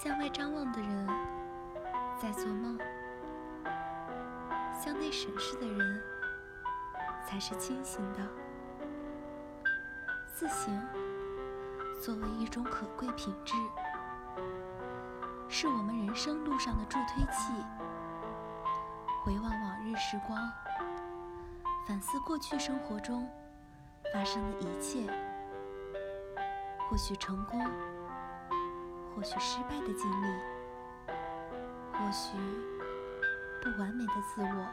向外张望的人在做梦，向内审视的人才是清醒的。自省作为一种可贵品质，是我们人生路上的助推器。回望往日时光，反思过去生活中发生的一切，或许成功。或许失败的经历，或许不完美的自我。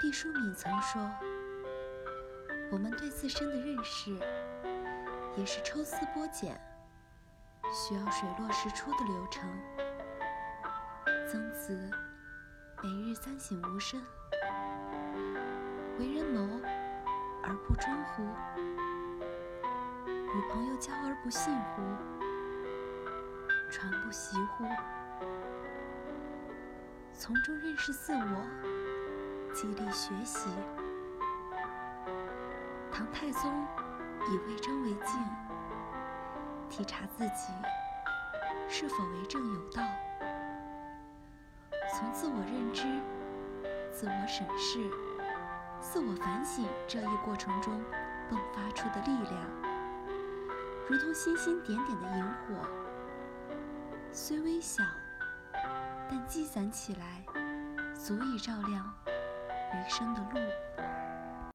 毕淑敏曾说：“我们对自身的认识，也是抽丝剥茧，需要水落石出的流程。”曾子每日三省吾身：为人谋而不忠乎？朋友交而不信乎？传不习乎？从中认识自我，激励学习。唐太宗以为政为镜，体察自己是否为政有道。从自我认知、自我审视、自我反省这一过程中迸发出的力量。如同星星点点的萤火，虽微小，但积攒起来，足以照亮余生的路。